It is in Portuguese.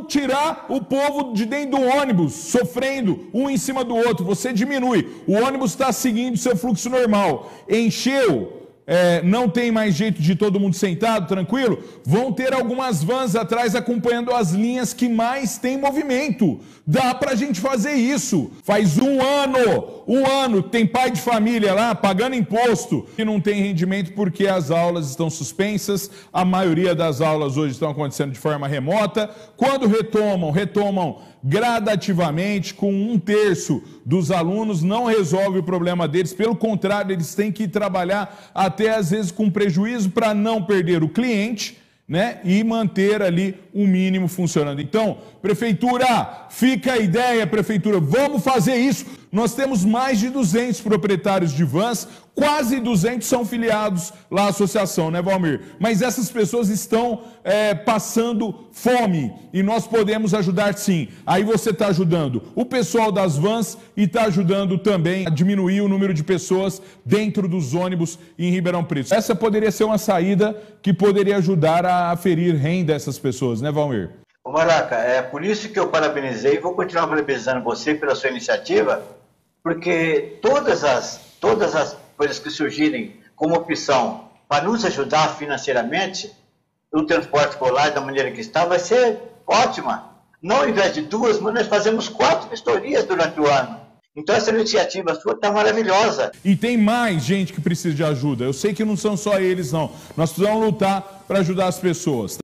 tirar o povo de dentro do ônibus, sofrendo um em cima do outro. Você diminui. O ônibus está seguindo seu fluxo normal. Encheu, é, não tem mais jeito de todo mundo sentado, tranquilo, vão ter algumas vans atrás acompanhando as linhas que mais tem movimento. Dá para a gente fazer isso. Faz um ano, um ano, tem pai de família lá pagando imposto que não tem rendimento porque as aulas estão suspensas. A maioria das aulas hoje estão acontecendo de forma remota. Quando retomam, retomam gradativamente, com um terço dos alunos, não resolve o problema deles. Pelo contrário, eles têm que trabalhar até às vezes com prejuízo para não perder o cliente né, e manter ali o mínimo funcionando. Então, prefeitura, fica a ideia, prefeitura, vamos fazer isso. Nós temos mais de 200 proprietários de vans, quase 200 são filiados lá à associação, né, Valmir? Mas essas pessoas estão é, passando fome e nós podemos ajudar sim. Aí você está ajudando o pessoal das vans e está ajudando também a diminuir o número de pessoas dentro dos ônibus em Ribeirão Preto. Essa poderia ser uma saída que poderia ajudar a aferir renda dessas pessoas, né, Valmir? Ô Maraca, é por isso que eu parabenizei e vou continuar parabenizando você pela sua iniciativa, porque todas as, todas as coisas que surgirem como opção para nos ajudar financeiramente, o transporte escolar da maneira que está, vai ser ótima. Não ao invés de duas, mas nós fazemos quatro vistorias durante o ano. Então essa iniciativa sua está maravilhosa. E tem mais gente que precisa de ajuda. Eu sei que não são só eles, não. Nós precisamos lutar para ajudar as pessoas.